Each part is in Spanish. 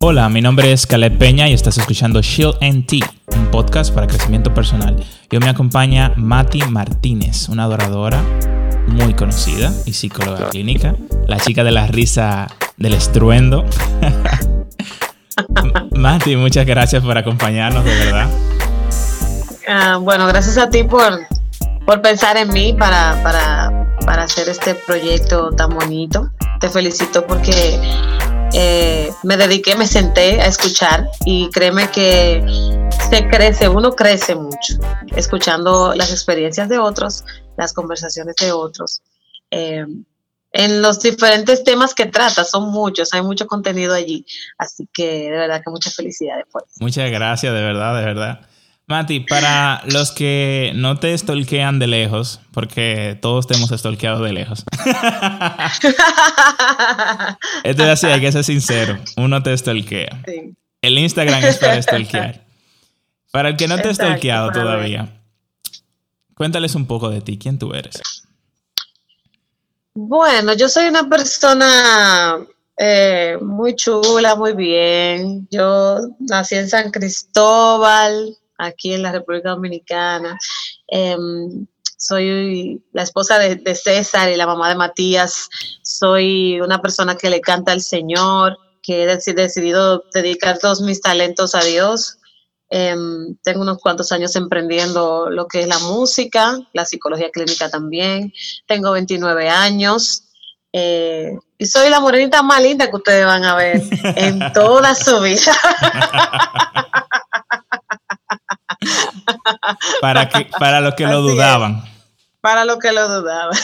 Hola, mi nombre es Caleb Peña y estás escuchando Shield NT, un podcast para crecimiento personal. Yo me acompaña Mati Martínez, una adoradora muy conocida y psicóloga clínica, la chica de la risa del estruendo. Mati, muchas gracias por acompañarnos, de verdad. Ah, bueno, gracias a ti por, por pensar en mí para, para, para hacer este proyecto tan bonito. Te felicito porque eh, me dediqué, me senté a escuchar y créeme que se crece, uno crece mucho escuchando las experiencias de otros, las conversaciones de otros. Eh, en los diferentes temas que trata, son muchos, hay mucho contenido allí, así que de verdad que muchas felicidades por eso. Muchas gracias, de verdad, de verdad. Mati, para los que no te stalkean de lejos, porque todos te hemos stalkeado de lejos. Esto es así, hay que ser sincero. Uno te stalkea. El Instagram es para stalkear. Para el que no te ha stalkeado todavía, cuéntales un poco de ti. ¿Quién tú eres? Bueno, yo soy una persona eh, muy chula, muy bien. Yo nací en San Cristóbal, aquí en la República Dominicana. Em, soy la esposa de, César y la mamá de Matías. Soy una persona que le canta al Señor, que he decidido dedicar todos mis talentos a Dios. Em, tengo unos cuantos años emprendiendo lo que es la música, la psicología clínica también. Tengo 29 años. Eh, y soy la morenita más linda que ustedes van a ver en toda su vida. para, que, para los que lo dudaban. Para los que lo dudaban.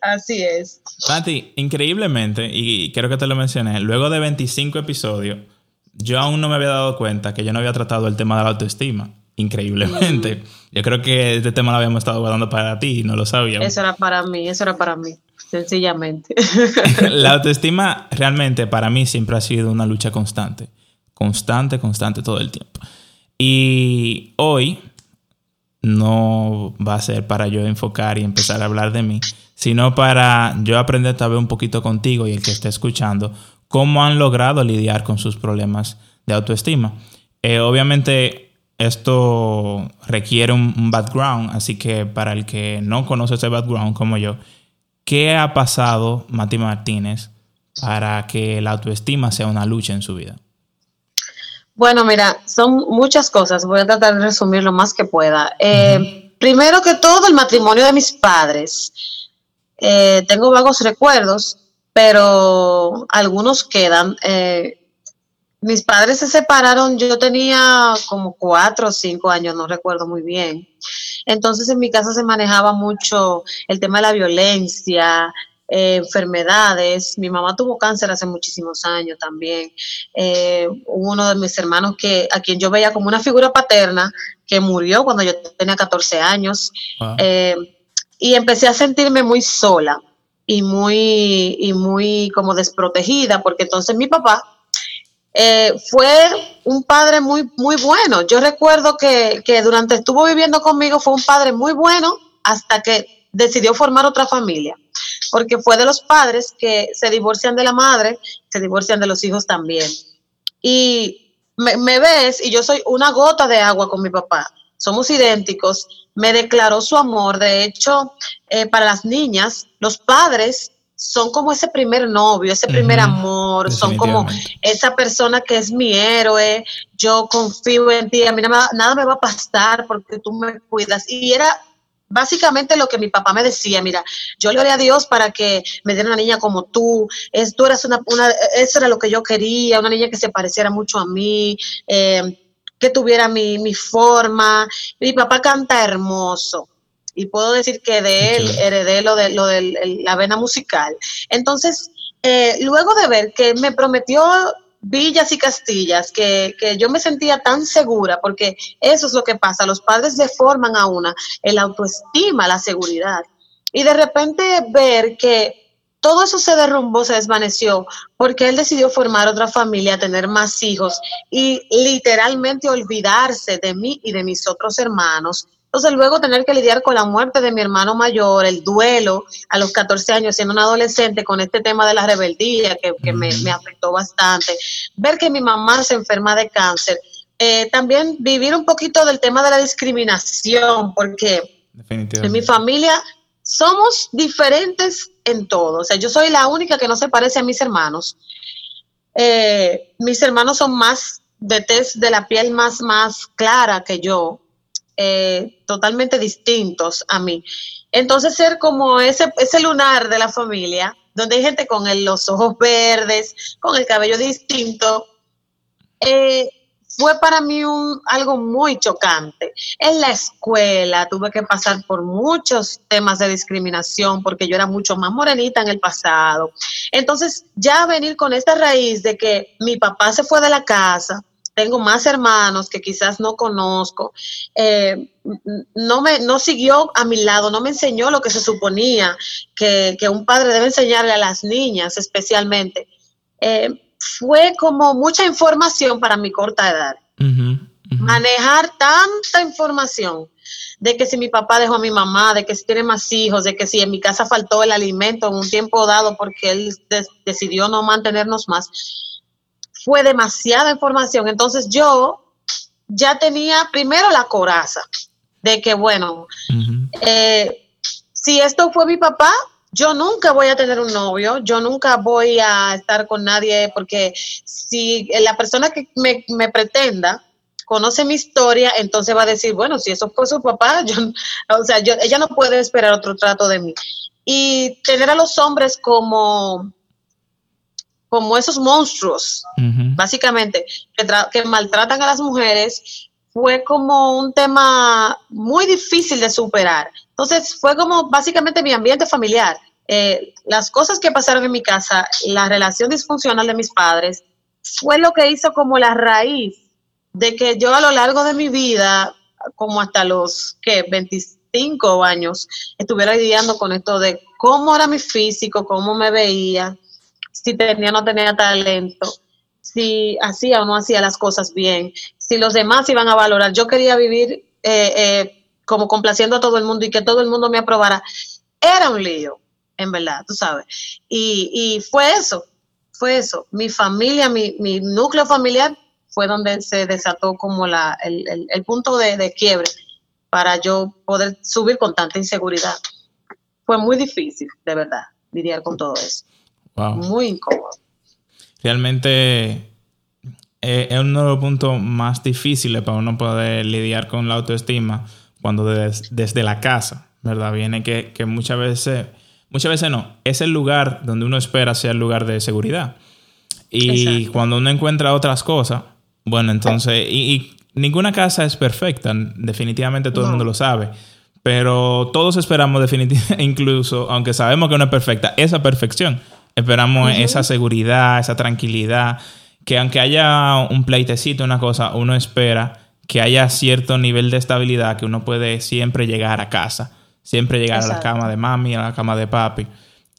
Así es. Pati, increíblemente, y creo que te lo mencioné, luego de 25 episodios, yo aún no me había dado cuenta que yo no había tratado el tema de la autoestima. Increíblemente. Mm. Yo creo que este tema lo habíamos estado guardando para ti y no lo sabíamos. Eso era para mí, eso era para mí, sencillamente. la autoestima realmente para mí siempre ha sido una lucha constante. Constante, constante todo el tiempo. Y hoy no va a ser para yo enfocar y empezar a hablar de mí, sino para yo aprender tal vez un poquito contigo y el que esté escuchando cómo han logrado lidiar con sus problemas de autoestima. Eh, obviamente esto requiere un, background, así que para el que no conoce ese background como yo, ¿qué ha pasado Mati Martínez para que la autoestima sea una lucha en su vida? Bueno, mira, son muchas cosas. Voy a tratar de resumir lo más que pueda. Eh, primero que todo, el matrimonio de mis padres. Eh, tengo vagos recuerdos, pero algunos quedan. Eh, mis padres se separaron, yo tenía como cuatro o cinco años, no recuerdo muy bien. Entonces en mi casa se manejaba mucho el tema de la violencia, eh, enfermedades. Mi mamá tuvo cáncer hace muchísimos años también. Eh, uno de mis hermanos que a quien yo veía como una figura paterna que murió cuando yo tenía 14 años. Eh, y empecé a sentirme muy sola y muy, y muy como desprotegida, porque entonces mi papá fue un padre muy, muy bueno. Yo recuerdo que, que, durante estuvo viviendo conmigo fue un padre muy bueno hasta que decidió formar otra familia porque fue de los padres que se divorcian de la madre, se divorcian de los hijos también. Y me, ves y yo soy una gota de agua con mi papá, somos idénticos, me declaró su amor, de hecho, eh, para las niñas, los padres son como ese primer novio, ese primer amor, son como esa persona que es mi héroe, yo confío en ti, a mí nada, nada me va a pasar porque tú me cuidas. Y era básicamente lo que mi papá me decía, mira, yo le oré a Dios para que me diera una niña como tú, es, tú eras una, eso era lo que yo quería, una niña que se pareciera mucho a mí, eh, que tuviera mi, mi forma. Mi papá canta hermoso y puedo decir que de él heredé lo de, lo de la vena musical. Entonces, eh, luego de ver que me prometió villas y castillas que, que, yo me sentía tan segura, porque eso es lo que pasa, los padres deforman a una el autoestima, la seguridad. Y de repente ver que todo eso se derrumbó, se desvaneció, porque él decidió formar otra familia, tener más hijos y literalmente olvidarse de mí y de mis otros hermanos Entonces luego tener que lidiar con la muerte de mi hermano mayor, el duelo a los 14 años siendo un adolescente con este tema de la rebeldía que, me, afectó bastante, ver que mi mamá se enferma de cáncer, eh, también vivir un poquito del tema de la discriminación, porque en mi familia somos diferentes en todo. O sea, yo soy la única que no se parece a mis hermanos. Eh, mis hermanos son más de tez de la piel más, más clara que yo, eh, totalmente distintos a mí. Entonces ser como ese, ese lunar de la familia, donde hay gente con los ojos verdes, con el cabello distinto, eh, fue para mí algo muy chocante. En la escuela tuve que pasar por muchos temas de discriminación porque yo era mucho más morenita en el pasado. Entonces, ya venir con esta raíz de que mi papá se fue de la casa, tengo más hermanos que quizás no conozco, eh, no, me, no siguió a mi lado, no me enseñó lo que se suponía que, un padre debe enseñarle a las niñas especialmente. Eh, fue como mucha información para mi corta edad. Manejar tanta información de que si mi papá dejó a mi mamá, de que si tiene más hijos, de que si en mi casa faltó el alimento en un tiempo dado porque él decidió no mantenernos más, fue demasiada información. Entonces yo ya tenía primero la coraza de que, bueno, eh, si esto fue mi papá, yo nunca voy a tener un novio, yo nunca voy a estar con nadie, porque si la persona que me, pretenda conoce mi historia, entonces va a decir, bueno, si eso fue su papá, yo, o sea, yo, ella no puede esperar otro trato de mí. Y tener a los hombres como, como esos monstruos, básicamente, que, que maltratan a las mujeres, fue como un tema muy difícil de superar. Entonces fue como básicamente mi ambiente familiar. Eh, las cosas que pasaron en mi casa, la relación disfuncional de mis padres, fue lo que hizo como la raíz de que yo a lo largo de mi vida, como hasta los que 25 años, estuviera lidiando con esto de cómo era mi físico, cómo me veía, si tenía o no tenía talento, si hacía o no hacía las cosas bien, si los demás iban a valorar. Yo quería vivir eh, eh, como complaciendo a todo el mundo y que todo el mundo me aprobara. Era un lío, en verdad, tú sabes. Y, fue eso, fue eso. Mi familia, mi, núcleo familiar fue donde se desató como la, el, punto de, quiebre para yo poder subir con tanta inseguridad. Fue muy difícil, de verdad, lidiar con todo eso. Muy incómodo. Realmente eh, es uno de los puntos más difíciles para uno poder lidiar con la autoestima cuando desde la casa, ¿verdad? Viene que, muchas veces, muchas veces no, es el lugar donde uno espera sea el lugar de seguridad. Y cuando uno encuentra otras cosas, bueno, entonces, y, ninguna casa es perfecta, definitivamente todo el mundo lo sabe. Pero todos esperamos definitivamente, incluso, aunque sabemos que no es perfecta, esa perfección. Esperamos esa seguridad, esa tranquilidad, que aunque haya un pleitecito, una cosa, uno espera que haya cierto nivel de estabilidad que uno puede siempre llegar a casa, siempre llegar a la cama de mami, a la cama de papi.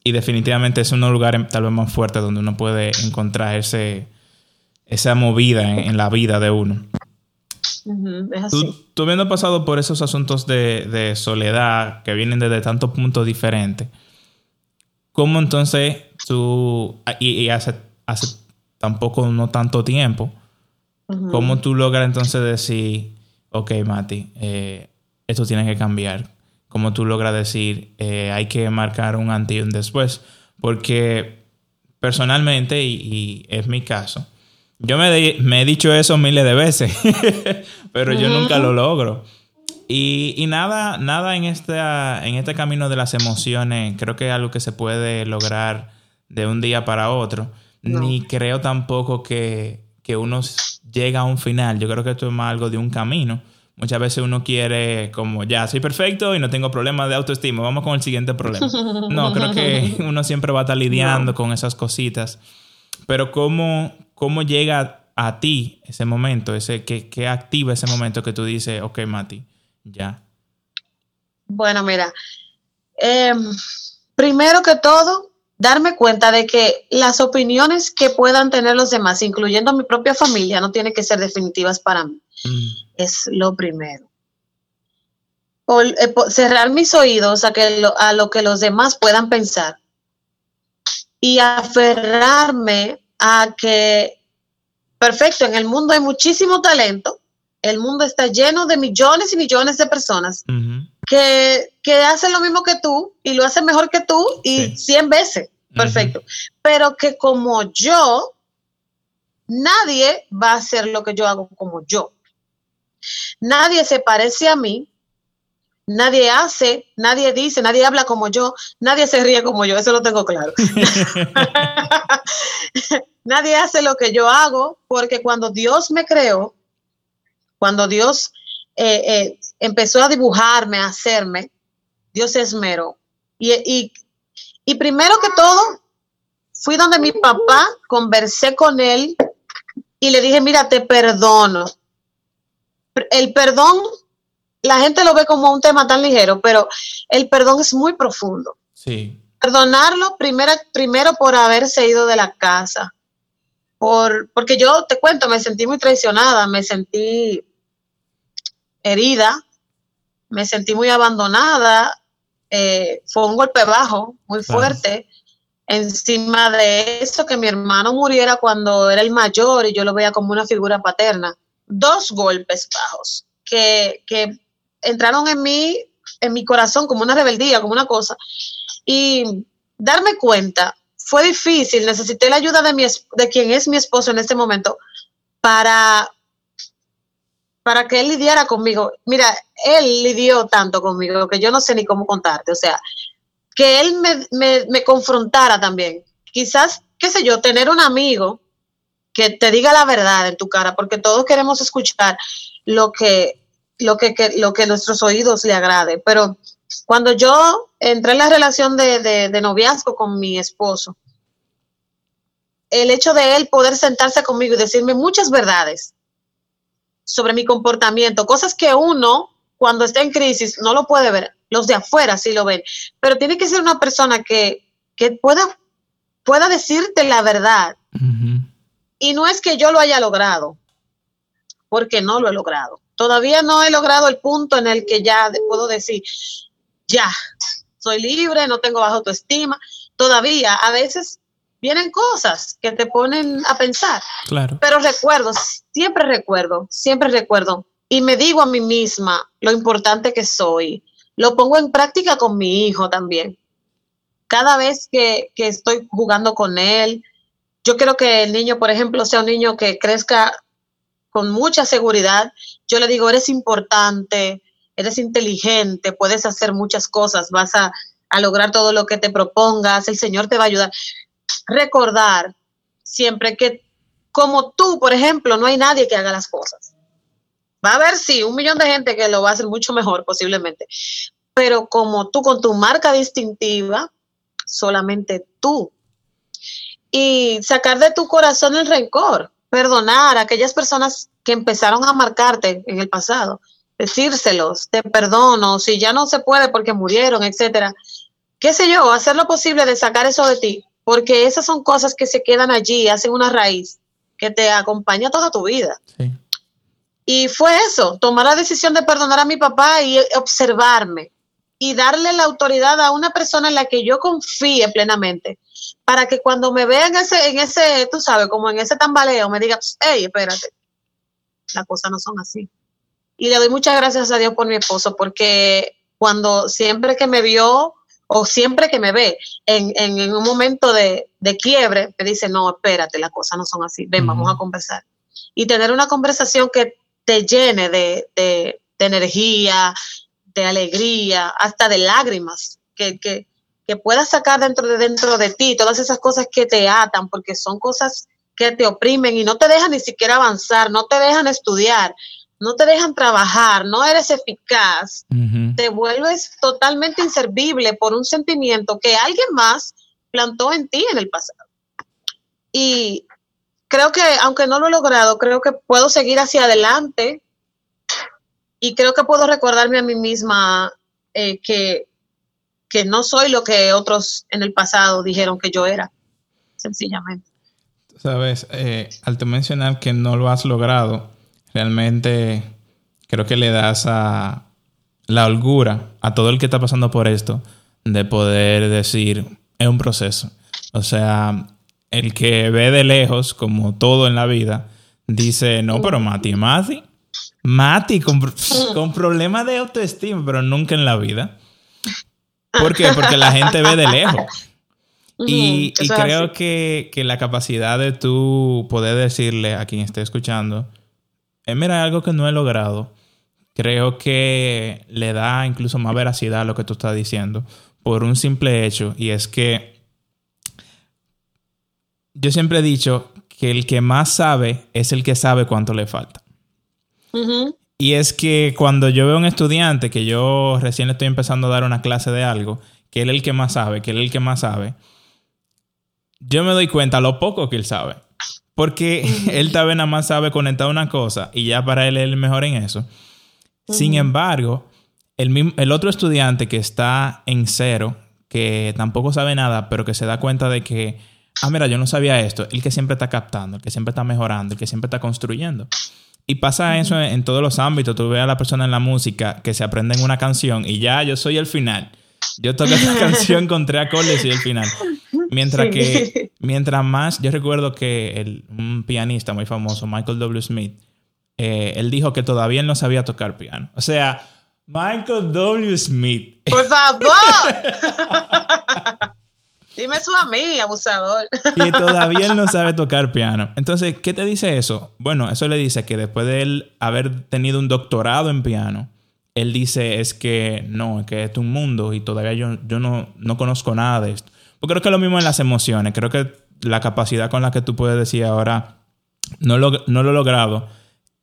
Y definitivamente es los lugares tal vez más fuertes donde uno puede encontrar ese, esa movida en, la vida de uno. Tú, habiendo pasado por esos asuntos de, soledad que vienen desde tantos puntos diferentes, ¿cómo entonces tú, y, hace, hace tampoco no tanto tiempo, ¿Cómo tú logras entonces decir, ok, Mati, eh, esto tiene que cambiar? ¿Cómo tú logras decir, eh, hay que marcar un antes y un después? Porque personalmente, y, es mi caso, yo me, he dicho eso miles de veces, pero yo nunca lo logro. Y, nada, nada en, esta, en este camino de las emociones creo que es algo que se puede lograr de un día para otro. Ni creo tampoco que, que uno llega a un final. Yo creo que esto es más algo de un camino. Muchas veces uno quiere como ya soy perfecto y no tengo problemas de autoestima, vamos con el siguiente problema. No, creo que uno siempre va a estar lidiando con esas cositas. Pero ¿cómo, cómo llega a ti ese momento, ese que, activa ese momento que tú dices, ok, Mati, ya? Bueno, mira, em, primero que todo, darme cuenta de que las opiniones que puedan tener los demás, incluyendo mi propia familia, no tienen que ser definitivas para mí. Mm. Es lo primero. eh, cerrar mis oídos a, que a lo que los demás puedan pensar y aferrarme a que, perfecto, en el mundo hay muchísimo talento, el mundo está lleno de millones y millones de personas que, hacen lo mismo que tú y lo hacen mejor que tú y cien veces, perfecto, pero que como yo, nadie va a hacer lo que yo hago como yo. Nadie se parece a mí, nadie hace, nadie dice, nadie habla como yo, nadie se ríe como yo, eso lo tengo claro. nadie hace lo que yo hago porque cuando Dios me creó, cuando Dios eh, eh, empezó a dibujarme, a hacerme, Dios se esmeró. Y, y primero que todo, fui donde mi papá, conversé con él y le dije, mira, te perdono. El perdón la gente lo ve como un tema tan ligero, pero el perdón es muy profundo. Sí. Perdonarlo primero, primero por haberse ido de la casa. Por, porque yo te cuento, me sentí muy traicionada, me sentí herida, me sentí muy abandonada. Eh, fue un golpe bajo, muy fuerte. Encima de eso, que mi hermano muriera cuando era el mayor y yo lo veía como una figura paterna. Dos golpes bajos que, que entraron en mí, en mi corazón como una rebeldía, como una cosa. Y darme cuenta fue difícil, necesité la ayuda de, mi, de quien es mi esposo en este momento para, para que él lidiara conmigo. Mira, él lidió tanto conmigo que yo no sé ni cómo contarte, o sea, que él me, me, me confrontara también. Quizás, qué sé yo, tener un amigo que te diga la verdad en tu cara, porque todos queremos escuchar lo que lo que, lo que nuestros oídos le agrade. Pero cuando yo entré en la relación de, noviazgo con mi esposo, el hecho de él poder sentarse conmigo y decirme muchas verdades sobre mi comportamiento, cosas que uno cuando está en crisis no lo puede ver, los de afuera sí lo ven, pero tiene que ser una persona que, pueda, pueda decirte la verdad. Y no es que yo lo haya logrado, porque no lo he logrado. Todavía no he logrado el punto en el que ya puedo decir, ya, soy libre, no tengo baja autoestima. Todavía a veces vienen cosas que te ponen a pensar. Claro. Pero recuerdo, siempre recuerdo, siempre recuerdo. Y me digo a mí misma lo importante que soy. Lo pongo en práctica con mi hijo también. Cada vez que, que estoy jugando con él, yo quiero que el niño, por ejemplo, sea un niño que crezca con mucha seguridad, yo le digo, eres importante, eres inteligente, puedes hacer muchas cosas, vas a, lograr todo lo que te propongas, el Señor te va a ayudar. Recordar siempre que como tú, por ejemplo, no hay nadie que haga las cosas. Va a haber, sí, un millón de gente que lo va a hacer mucho mejor posiblemente, pero como tú con tu marca distintiva, solamente tú. Y sacar de tu corazón el rencor perdonar a aquellas personas que empezaron a marcarte en el pasado, decírselos, te perdono, si ya no se puede porque murieron, etcétera. Qué sé yo, hacer lo posible de sacar eso de ti, porque esas son cosas que se quedan allí, hacen una raíz que te acompaña toda tu vida. Y fue eso, tomar la decisión de perdonar a mi papá y observarme y darle la autoridad a una persona en la que yo confíe plenamente para que cuando me vean en ese, en ese, tú sabes, como en ese tambaleo, me diga, hey, espérate, las cosas no son así. Y le doy muchas gracias a Dios por mi esposo, porque cuando siempre que me vio o siempre que me ve en, en, un momento de, de, quiebre, me dice, no, espérate, las cosas no son así, ven, vamos a conversar. Y tener una conversación que te llene de, de, de energía, de alegría, hasta de lágrimas, que, que, que puedas sacar dentro de, dentro de ti todas esas cosas que te atan, porque son cosas que te oprimen y no te dejan ni siquiera avanzar, no te dejan estudiar, no te dejan trabajar, no eres eficaz, te vuelves totalmente inservible por un sentimiento que alguien más plantó en ti en el pasado. Y creo que, aunque no lo he logrado, creo que puedo seguir hacia adelante y creo que puedo recordarme a mí misma eh, que que no soy lo que otros en el pasado dijeron que yo era, sencillamente. Sabes, eh, al te mencionar que no lo has logrado, realmente creo que le das a la holgura a todo el que está pasando por esto de poder decir, es un proceso. O sea, el que ve de lejos, como todo en la vida, dice, no, pero Mati Mati. Mati con, con problemas de autoestima, pero nunca en la vida. ¿Por qué? Porque la gente ve de lejos. Y, creo que, la capacidad de tú poder decirle a quien esté escuchando, eh, mira, algo que no he logrado, creo que le da incluso más veracidad a lo que tú estás diciendo por un simple hecho y es que yo siempre he dicho que el que más sabe es el que sabe cuánto le falta. Y es que cuando yo veo a un estudiante que yo recién estoy empezando a dar una clase de algo, que él es el que más sabe, que él es el que más sabe, yo me doy cuenta lo poco que él sabe. Porque él tal vez nada más sabe conectar una cosa y ya para él es el mejor en eso. Sin embargo, el, el otro estudiante que está en cero, que tampoco sabe nada, pero que se da cuenta de que, ah, mira, yo no sabía esto, el que siempre está captando, el que siempre está mejorando, el que siempre está construyendo. Y pasa eso en, todos los ámbitos. Tú ves a la persona en la música que se aprende en una canción y ya yo soy el final. Yo toco esta canción con tres acordes y el final. Mientras que, mientras más, yo recuerdo que el, un pianista muy famoso, Michael W. Smith, eh, él dijo que todavía él no sabía tocar piano. O sea, Michael W. Smith. Por favor. Dime eso a mí, abusador. Y todavía él no sabe tocar piano. Entonces, ¿qué te dice eso? Bueno, eso le dice que después de él haber tenido un doctorado en piano, él dice es que no, es que es un mundo y todavía yo, yo no, no conozco nada de esto. Porque creo que es lo mismo en las emociones. Creo que la capacidad con la que tú puedes decir ahora, no lo, no lo he logrado,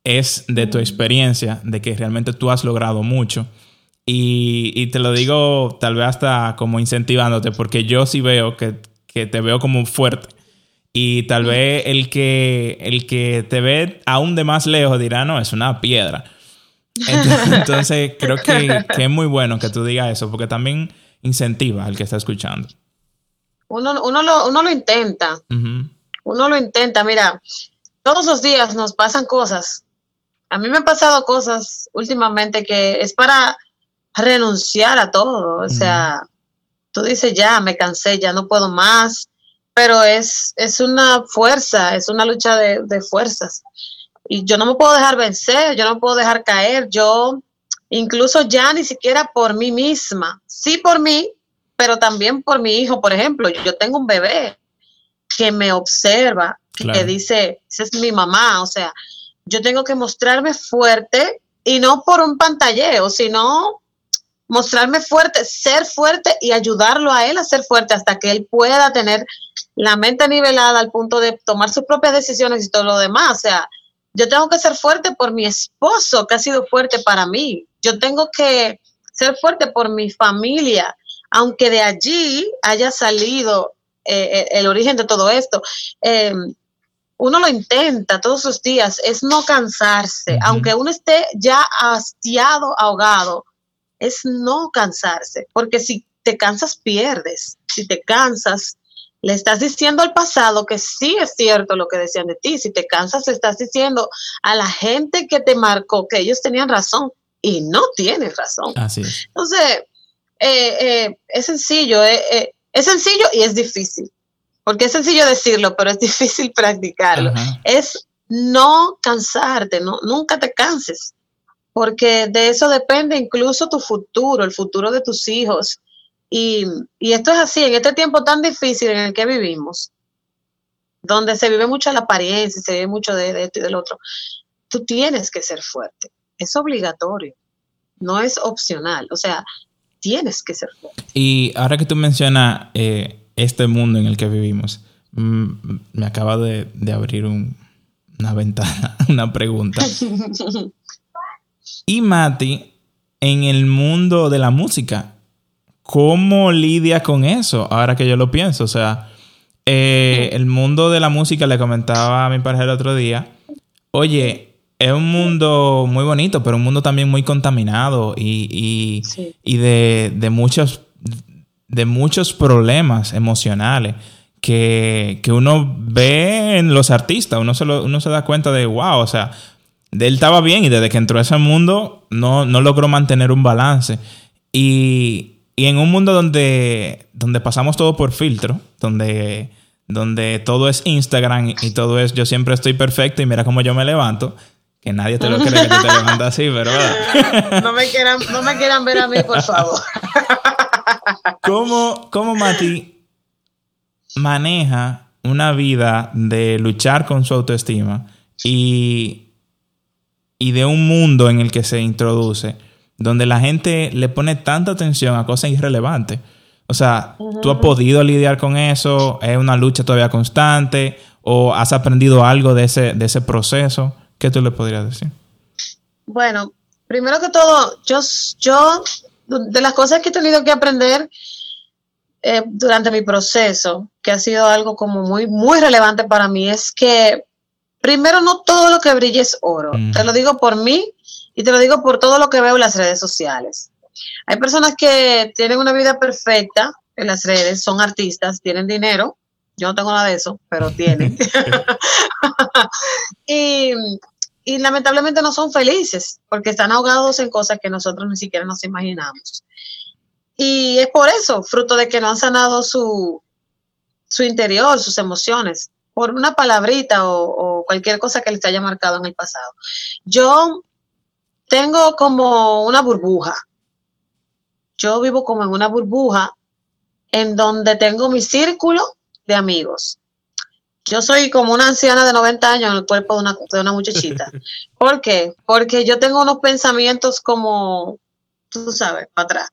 es de tu experiencia, de que realmente tú has logrado mucho. Y, te lo digo tal vez hasta como incentivándote, porque yo sí veo que, te veo como fuerte. Y tal vez el que, el que te ve aún de más lejos dirá, no, es una piedra. Entonces, creo que, es muy bueno que tú digas eso, porque también incentiva al que está escuchando. Uno, uno, lo, uno lo intenta. Uno lo intenta. Mira, todos los días nos pasan cosas. A mí me han pasado cosas últimamente que es para renunciar a todo. O sea, tú dices, ya, me cansé, ya no puedo más. Pero es, es una fuerza, es una lucha de, de fuerzas. Y yo no me puedo dejar vencer, yo no me puedo dejar caer. Yo, incluso ya ni siquiera por mí misma, sí por mí, pero también por mi hijo, por ejemplo, yo tengo un bebé que me observa, que dice, esa es mi mamá, o sea, yo tengo que mostrarme fuerte y no por un pantalleo, sino mostrarme fuerte, ser fuerte y ayudarlo a él a ser fuerte hasta que él pueda tener la mente nivelada al punto de tomar sus propias decisiones y todo lo demás. O sea, yo tengo que ser fuerte por mi esposo, que ha sido fuerte para mí. Yo tengo que ser fuerte por mi familia, aunque de allí haya salido eh, eh, el origen de todo esto. Em, uno lo intenta todos los días, es no cansarse, aunque uno esté ya hastiado, ahogado, es no cansarse, porque si te cansas, pierdes. Si te cansas, le estás diciendo al pasado que sí es cierto lo que decían de ti. Si te cansas, le estás diciendo a la gente que te marcó que ellos tenían razón y no tienes razón. Así es. Entonces, eh, eh, es sencillo, eh, es sencillo y es difícil, porque es sencillo decirlo, pero es difícil practicarlo. Es no cansarte, no, nunca te canses, porque de eso depende incluso tu futuro, el futuro de tus hijos. Y, esto es así, en este tiempo tan difícil en el que vivimos, donde se vive mucho la apariencia, se vive mucho de, de esto y del otro, tú tienes que ser fuerte, es obligatorio, no es opcional. O sea, tienes que ser fuerte. Y ahora que tú mencionas eh, este mundo en el que vivimos, mm, me acaba de, abrir una ventana, una pregunta. y Mati, en el mundo de la música, ¿cómo lidia con eso? Ahora que yo lo pienso, o sea, eh, el mundo de la música, le comentaba a mi pareja el otro día, oye, es un mundo muy bonito, pero un mundo también muy contaminado y, de, muchos, de muchos problemas emocionales que, uno ve en los artistas. Uno se, uno se da cuenta de, wow, o sea, él estaba bien y desde que entró a ese mundo no, no logró mantener un balance. Y, y, en un mundo donde, donde pasamos todo por filtro, donde, donde todo es Instagram y todo es yo siempre estoy perfecto y mira cómo yo me levanto, que nadie te lo cree que tú te levantas así, pero... no, me quieran, no me quieran ver a mí, por favor. ¿Cómo, cómo Mati maneja una vida de luchar con su autoestima y, y de un mundo en el que se introduce, donde la gente le pone tanta atención a cosas irrelevantes? O sea, ¿tú has podido lidiar con eso? ¿Es una lucha todavía constante? ¿O has aprendido algo de ese, de ese proceso? ¿Qué tú le podrías decir? Bueno, primero que todo, yo, yo de las cosas que he tenido que aprender eh, durante mi proceso, que ha sido algo como muy, muy relevante para mí, es que primero no todo lo que brilla es oro. Te lo digo por mí y te lo digo por todo lo que veo en las redes sociales. Hay personas que tienen una vida perfecta en las redes, son artistas, tienen dinero. Yo no tengo nada de eso, pero tienen. y, y lamentablemente no son felices porque están ahogados en cosas que nosotros ni siquiera nos imaginamos. Y es por eso, fruto de que no han sanado su, su interior, sus emociones, por una palabrita o, cualquier cosa que les haya marcado en el pasado. Yo tengo como una burbuja. Yo vivo como en una burbuja en donde tengo mi círculo de amigos. Yo soy como una anciana de 90 años en el cuerpo de una, de una muchachita. ¿Por qué? Porque yo tengo unos pensamientos como, tú sabes, para atrás.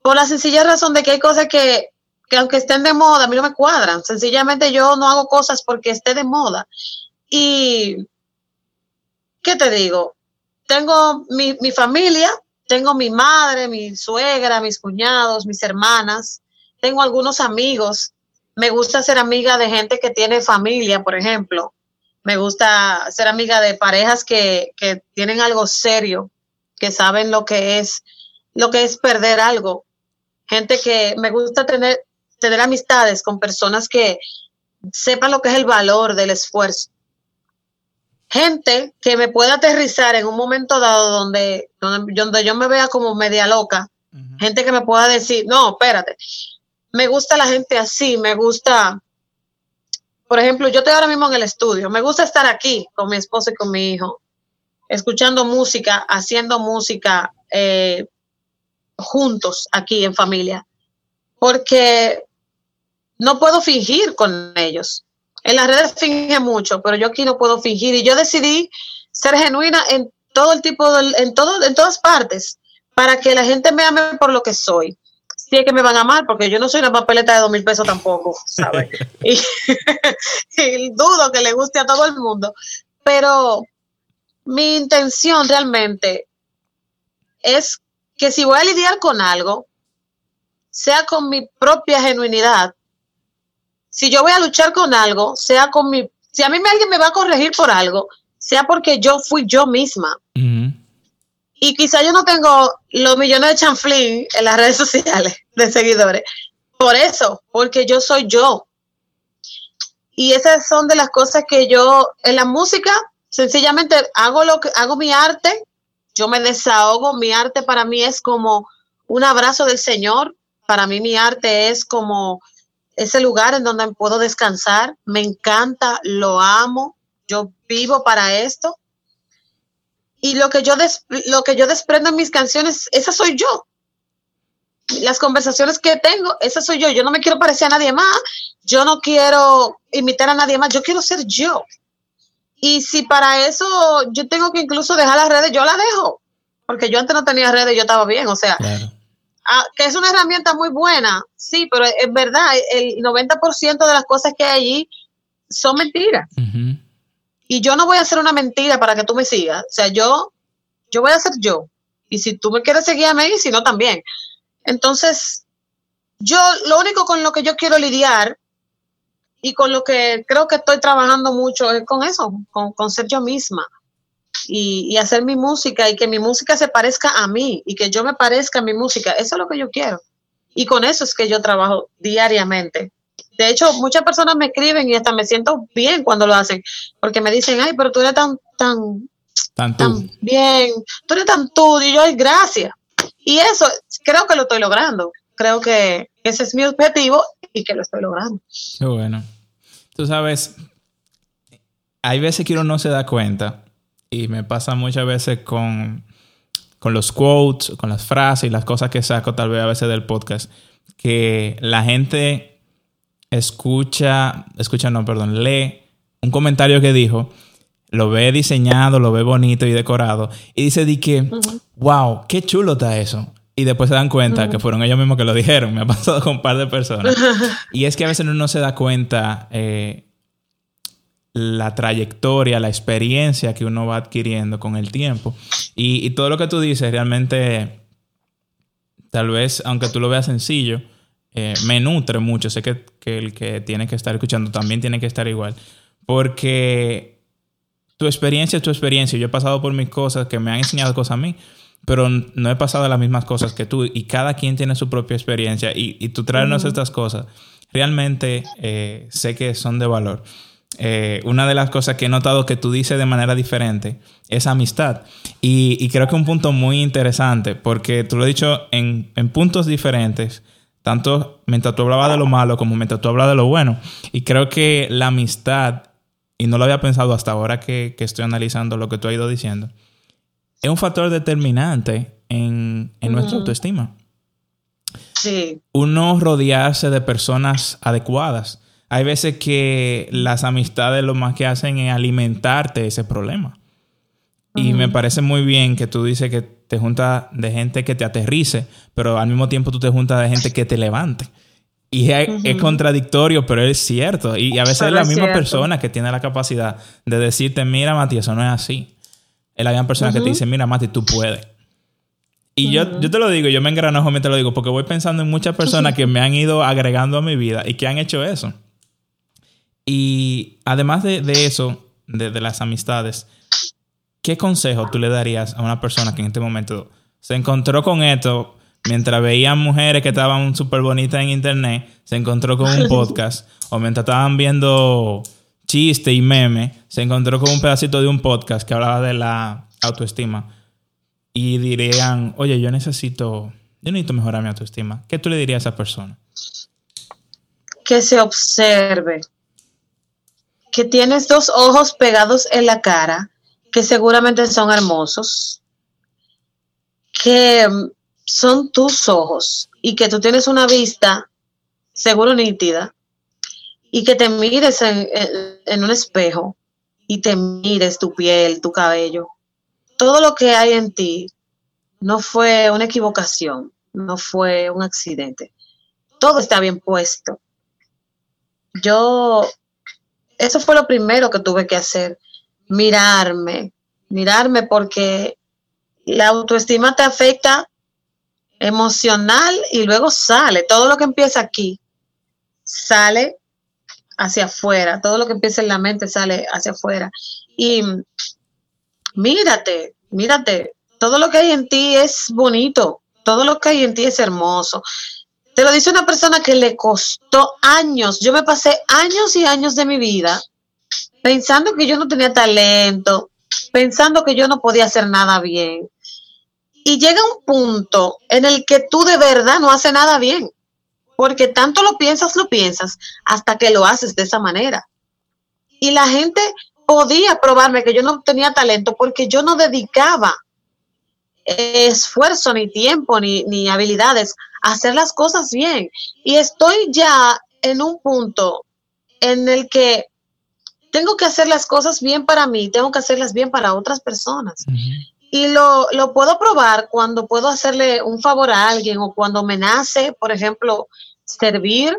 Por la sencilla razón de que hay cosas que, que aunque estén de moda, a mí no me cuadran. Sencillamente yo no hago cosas porque esté de moda. Y, ¿qué te digo? Tengo mi, mi familia, tengo mi madre, mi suegra, mis cuñados, mis hermanas, tengo algunos amigos me gusta ser amiga de gente que tiene familia, por ejemplo. Me gusta ser amiga de parejas que, que tienen algo serio, que saben lo que es, lo que es perder algo. Gente que me gusta tener, tener amistades con personas que sepan lo que es el valor del esfuerzo. Gente que me pueda aterrizar en un momento dado donde, donde, yo me vea como media loca. Gente que me pueda decir, no, espérate, me gusta la gente así, me gusta, por ejemplo, yo estoy ahora mismo en el estudio, me gusta estar aquí con mi esposo y con mi hijo, escuchando música, haciendo música eh, juntos aquí en familia, porque no puedo fingir con ellos. En las redes finge mucho, pero yo aquí no puedo fingir y yo decidí ser genuina en todo el tipo de, en todo, en todas partes, para que la gente me ame por lo que soy sí que me van a amar, porque yo no soy una papeleta de dos mil pesos tampoco, ¿sabes? y, dudo que le guste a todo el mundo, pero mi intención realmente es que si voy a lidiar con algo, sea con mi propia genuinidad. Si yo voy a luchar con algo, sea con mi... Si a mí alguien me va a corregir por algo, sea porque yo fui yo misma. Y quizá yo no tengo los millones de chanflín en las redes sociales de seguidores. Por eso, porque yo soy yo. Y esas son de las cosas que yo en la música sencillamente hago lo que hago mi arte, yo me desahogo, mi arte para mí es como un abrazo del Señor, para mí mi arte es como ese lugar en donde puedo descansar, me encanta, lo amo, yo vivo para esto y lo que yo lo que yo desprendo en mis canciones, esa soy yo. Las conversaciones que tengo, esa soy yo. Yo no me quiero parecer a nadie más, yo no quiero imitar a nadie más, yo quiero ser yo. Y si para eso yo tengo que incluso dejar las redes, yo las dejo, porque yo antes no tenía redes, yo estaba bien, o sea, ah, que es una herramienta muy buena, sí, pero es verdad, el 90% de las cosas que hay allí son mentiras. Y yo no voy a hacer una mentira para que tú me sigas. O sea, yo, yo voy a ser yo. Y si tú me quieres seguir a mí, si no, también. Entonces, yo lo único con lo que yo quiero lidiar y con lo que creo que estoy trabajando mucho es con eso, con, ser yo misma. Y, y, hacer mi música y que mi música se parezca a mí y que yo me parezca a mi música. Eso es lo que yo quiero. Y con eso es que yo trabajo diariamente. De hecho, muchas personas me escriben y hasta me siento bien cuando lo hacen, porque me dicen, ay, pero tú eres tan, tan, Tan tan bien, tú eres tan tú, y yo, gracias. Y eso creo que lo estoy logrando. Creo que ese es mi objetivo y que lo estoy logrando. Qué bueno. Tú sabes, hay veces que uno no se da cuenta y me pasa muchas veces con, con los quotes, con las frases y las cosas que saco tal vez a veces del podcast, que la gente escucha, escucha, no, perdón, lee un comentario que dijo, lo ve diseñado, lo ve bonito y decorado, y dice di que, wow, qué chulo está eso. Y después se dan cuenta que fueron ellos mismos que lo dijeron. Me ha pasado con un par de personas. y es que a veces uno no se da cuenta eh, la trayectoria, la experiencia que uno va adquiriendo con el tiempo. Y, todo lo que tú dices realmente, tal vez, aunque tú lo veas sencillo, eh, me nutre mucho. Sé que, que el que tiene que estar escuchando también tiene que estar igual. Porque tu experiencia es tu experiencia. Yo he pasado por mis cosas que me han enseñado cosas a mí pero no he pasado las mismas cosas que tú y cada quien tiene su propia experiencia y, y tú traernos estas cosas, realmente eh, sé que son de valor. Eh, una de las cosas que he notado que tú dices de manera diferente es amistad. Y, creo que un punto muy interesante, porque tú lo has dicho en, en, puntos diferentes, tanto mientras tú hablabas de lo malo como mientras tú hablabas de lo bueno. Y creo que la amistad, y no lo había pensado hasta ahora que, que estoy analizando lo que tú has ido diciendo, es un factor determinante en, nuestra autoestima. Sí. Uno rodearse de personas adecuadas. Hay veces que las amistades lo más que hacen es alimentarte ese problema. Y me parece muy bien que tú dices que te juntas de gente que te aterrice, pero al mismo tiempo tú te juntas de gente que te levante. Y es, contradictorio, pero es cierto. Y a veces es la misma persona que tiene la capacidad de decirte, mira, Matías, eso no es así es la misma persona que te dice, mira, Mati, tú puedes. Y yo, yo te lo digo, yo me engranojo mientras te lo digo, porque voy pensando en muchas personas que me han ido agregando a mi vida y que han hecho eso. Y además de, eso, de, las amistades, ¿qué consejo tú le darías a una persona que en este momento se encontró con esto mientras veían mujeres que estaban súper bonitas en internet, se encontró con un podcast, o mientras estaban viendo chiste y meme, se encontró con un pedacito de un podcast que hablaba de la autoestima y dirían, oye, yo necesito, yo necesito mejorar mi autoestima. ¿Qué tú le dirías a esa persona? Que se observe, que tienes dos ojos pegados en la cara, que seguramente son hermosos, que mm, son tus ojos y que tú tienes una vista seguro nítida y que te mires en, un espejo y te mires tu piel, tu cabello. Todo lo que hay en ti no fue una equivocación, no fue un accidente. Todo está bien puesto. Yo, eso fue lo primero que tuve que hacer, mirarme, mirarme porque la autoestima te afecta emocional y luego sale. Todo lo que empieza aquí sale hacia afuera, todo lo que empieza en la mente sale hacia afuera. Y mírate, mírate, todo lo que hay en ti es bonito, todo lo que hay en ti es hermoso. Te lo dice una persona que le costó años, yo me pasé años y años de mi vida pensando que yo no tenía talento, pensando que yo no podía hacer nada bien. Y llega un punto en el que tú de verdad no haces nada bien porque tanto lo piensas, lo piensas, hasta que lo haces de esa manera. Y la gente podía probarme que yo no tenía talento porque yo no dedicaba esfuerzo, ni tiempo, ni, ni habilidades a hacer las cosas bien. Y estoy ya en un punto en el que tengo que hacer las cosas bien para mí, tengo que hacerlas bien para otras personas. Y lo, lo, puedo probar cuando puedo hacerle un favor a alguien o cuando me nace, por ejemplo, servir.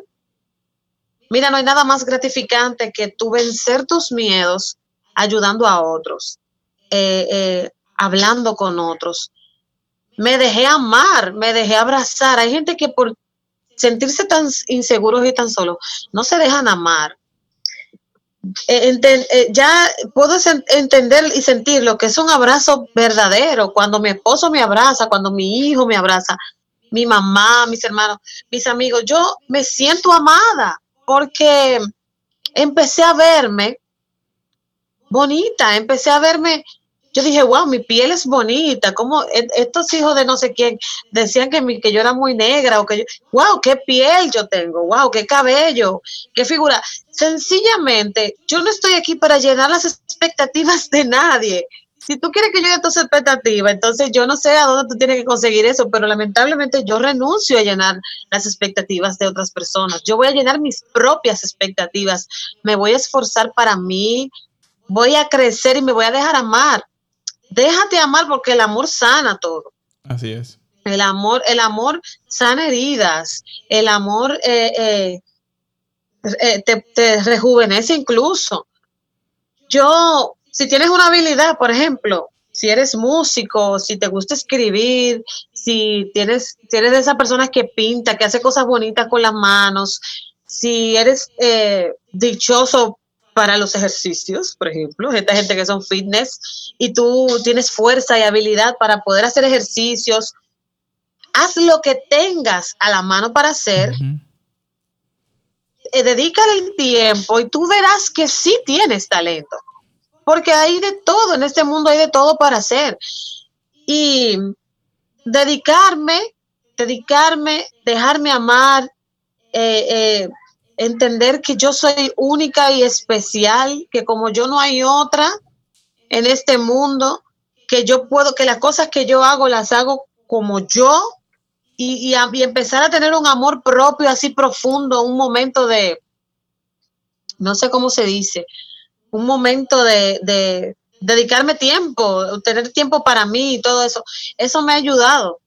Mira, no hay nada más gratificante que tú vencer tus miedos ayudando a otros, eh, eh, hablando con otros. Me dejé amar, me dejé abrazar. Hay gente que por sentirse tan inseguros y tan solos no se dejan amar. Eh, ya puedo entender y sentir lo que es un abrazo verdadero, cuando mi esposo me abraza, cuando mi hijo me abraza, mi mamá, mis hermanos, mis amigos, yo me siento amada porque empecé a verme bonita, empecé a verme yo dije, wow, mi piel es bonita, como e, estos hijos de no sé quién decían que, mi, que yo era muy negra o que yo, wow, qué piel yo tengo, wow, qué cabello, qué figura. Sencillamente, yo no estoy aquí para llenar las expectativas de nadie. Si tú quieres que yo llene tus expectativas, entonces yo no sé a dónde tú tienes que conseguir eso, pero lamentablemente yo renuncio a llenar las expectativas de otras personas. Yo voy a llenar mis propias expectativas. Me voy a esforzar para mí, voy a crecer y me voy a dejar amar. Déjate amar porque el amor sana todo. Así es. El amor, el amor sana heridas. El amor eh, eh, eh, te, te rejuvenece incluso. Yo si tienes una habilidad, por ejemplo, si eres músico, si te gusta escribir, si tienes, eres de esas personas que pinta, que hace cosas bonitas con las manos, si eres eh, dichoso para los ejercicios, por ejemplo, esta gente que son fitness, y tú tienes fuerza y habilidad para poder hacer ejercicios, haz lo que tengas a la mano para hacer. Eh, dedícale el tiempo y tú verás que sí tienes talento porque hay de todo, en este mundo hay de todo para hacer. Y dedicarme, dedicarme, dejarme amar, eh, eh, entender que yo soy única y especial, que como yo no hay otra en este mundo, que yo puedo, que las cosas que yo hago las hago como yo y, y empezar a tener un amor propio así profundo, un momento de, no sé cómo se dice, un momento de, dedicarme tiempo, tener tiempo para mí y todo eso. Eso me ha ayudado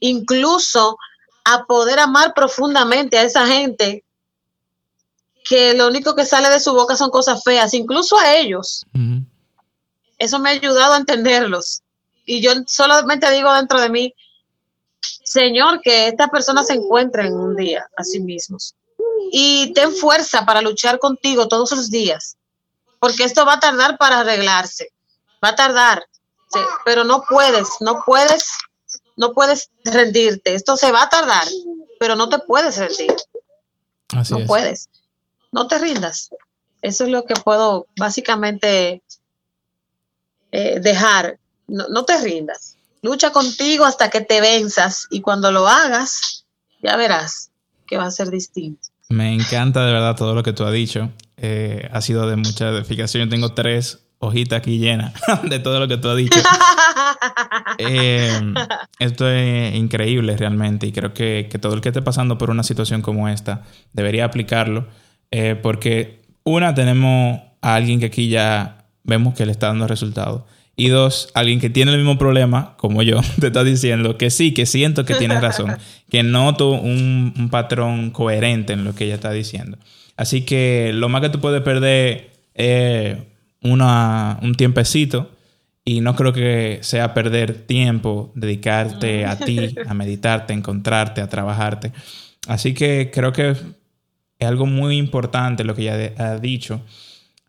incluso a poder amar profundamente a esa gente que lo único que sale de su boca son cosas feas, incluso a ellos. Eso me ha ayudado a entenderlos. Y yo solamente digo dentro de mí, Señor, que estas personas se encuentren un día a sí mismos. Y ten fuerza para luchar contigo todos los días porque esto va a tardar para arreglarse, va a tardar, pero no puedes, no puedes, no puedes rendirte, esto se va a tardar, pero no te puedes rendir, no puedes, no te rindas, eso es lo que puedo básicamente eh, dejar, no, no te rindas, lucha contigo hasta que te venzas y cuando lo hagas, ya verás que va a ser distinto. Me encanta de verdad todo lo que tú has dicho. Eh, ha sido de mucha edificación. Yo tengo tres hojitas aquí llenas de todo lo que tú has dicho. Eh, esto es increíble realmente y creo que, todo el que esté pasando por una situación como esta debería aplicarlo eh, porque una, tenemos a alguien que aquí ya vemos que le está dando resultados. Y dos, alguien que tiene el mismo problema, como yo, te está diciendo que sí, que siento que tienes razón, que noto un, un patrón coherente en lo que ella está diciendo. Así que lo más que tú puedes perder es un tiempecito y no creo que sea perder tiempo, dedicarte a ti, a meditarte, a encontrarte, a trabajarte. Así que creo que algo muy importante lo que ya ha dicho.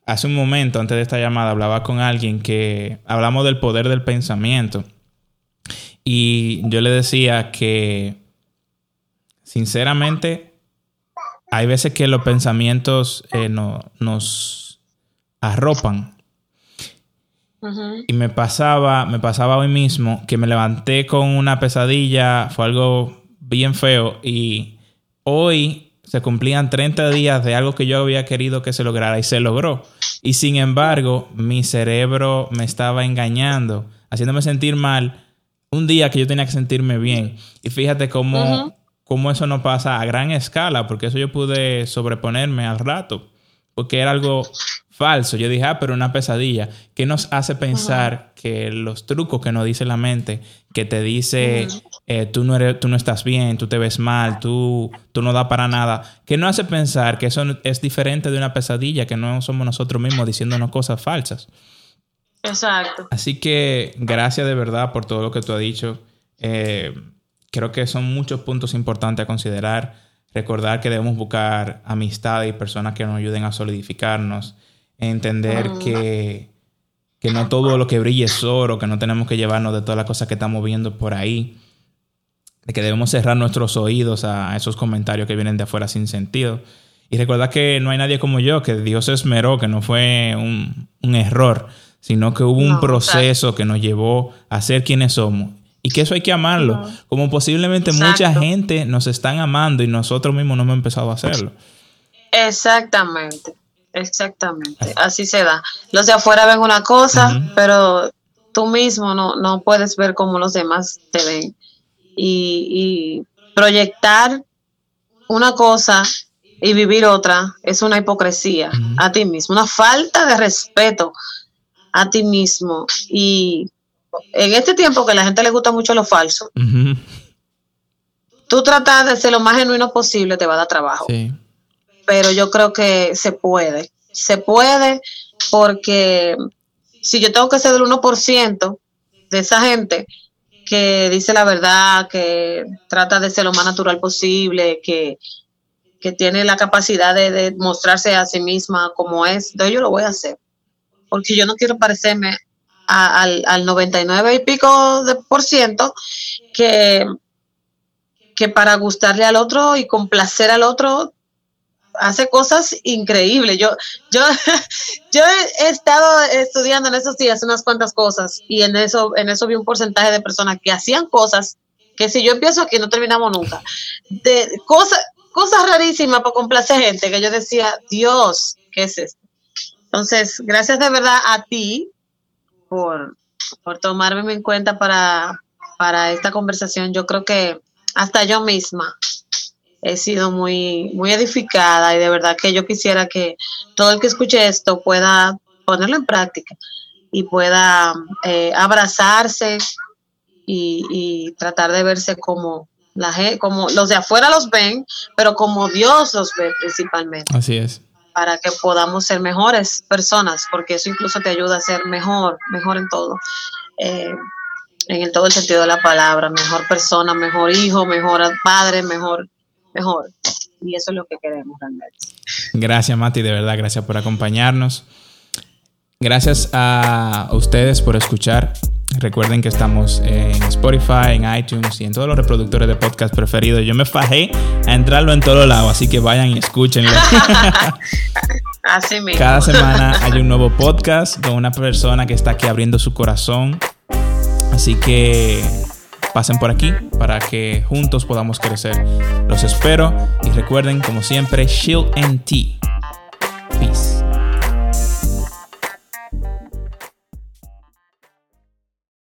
Hace un momento, antes de esta llamada, hablaba con alguien que hablamos del poder del pensamiento. Y yo le decía que, sinceramente, hay veces que los pensamientos eh, nos arropan. Y me pasaba, me pasaba hoy mismo que me levanté con una pesadilla, fue algo bien feo y hoy se cumplían 30 días de algo que yo había querido que se lograra y se logró. Y sin embargo, mi cerebro me estaba engañando, haciéndome sentir mal un día que yo tenía que sentirme bien. Y fíjate cómo cómo eso no pasa a gran escala, porque eso yo pude sobreponerme al rato, porque era algo falso. Yo dije, ah, pero una pesadilla. ¿Qué nos hace pensar que los trucos que nos dice la mente, que te dice, eh, tú, no eres, tú no estás bien, tú te ves mal, tú, tú no da para nada, ¿qué nos hace pensar que eso es diferente de una pesadilla, que no somos nosotros mismos diciéndonos cosas falsas? Exacto. Así que gracias de verdad por todo lo que tú has dicho. Eh, creo que son muchos puntos importantes a considerar. Recordar que debemos buscar amistad y personas que nos ayuden a solidificarnos. Entender que, que no todo lo que brille es oro, que no tenemos que llevarnos de todas las cosas que estamos viendo por ahí. De que debemos cerrar nuestros oídos a esos comentarios que vienen de afuera sin sentido. Y recordar que no hay nadie como yo, que Dios esmeró, que no fue un, un error, sino que hubo un proceso que nos llevó a ser quienes somos. Y que eso hay que amarlo. No. Como posiblemente Exacto. mucha gente nos están amando y nosotros mismos no hemos empezado a hacerlo. Exactamente, exactamente. Así se da. Los de afuera ven una cosa, pero tú mismo no, no puedes ver cómo los demás te ven. Y, y proyectar una cosa y vivir otra es una hipocresía a ti mismo, una falta de respeto a ti mismo. Y en este tiempo que a la gente le gusta mucho lo falso, Ujú. tú tratar de ser lo más genuino posible te va a dar trabajo. Sí. pero yo creo que se puede. Se puede porque si yo tengo que ser del 1% de esa gente que dice la verdad, que trata de ser lo más natural posible, que, que tiene la capacidad de, mostrarse a sí misma como es, entonces yo lo voy a hacer. Porque yo no quiero parecerme a- al, al 99 y pico de por ciento que, que para gustarle al otro y complacer al otro hace cosas increíbles. Yo, yo, yo he, estado estudiando en esos días unas cuantas cosas y en eso, en eso vi un porcentaje de personas que hacían cosas que si yo empiezo aquí no terminamos nunca. De cosas, cosas rarísimas para complacer gente que yo decía, Dios, ¿qué es esto? Entonces, gracias de verdad a ti por, por tomarme en cuenta para, para esta conversación. Yo creo que hasta yo misma he sido muy, muy edificada y de verdad que yo quisiera que todo el que escuche esto pueda ponerlo en práctica y pueda eh, abrazarse y, y tratar de verse como la como los de afuera los ven, pero como Dios los ve principalmente, Así es. para que podamos ser mejores personas, porque eso incluso te ayuda a ser mejor, mejor en todo. Eh, en el todo el sentido de la palabra, mejor persona, mejor hijo, mejor padre, mejor, mejor. Y eso es lo que queremos realmente. Gracias, Mati, de verdad, gracias por acompañarnos. Gracias a ustedes por escuchar. Recuerden que estamos en Spotify, en iTunes y en todos los reproductores de podcast preferidos. Yo me fajé a entrarlo en todos lados, así que vayan y escúchenlo. Así mismo. Cada semana hay un nuevo podcast con una persona que está aquí abriendo su corazón. Así que pasen por aquí para que juntos podamos crecer. Los espero y recuerden, como siempre, Shield and Tea. Peace.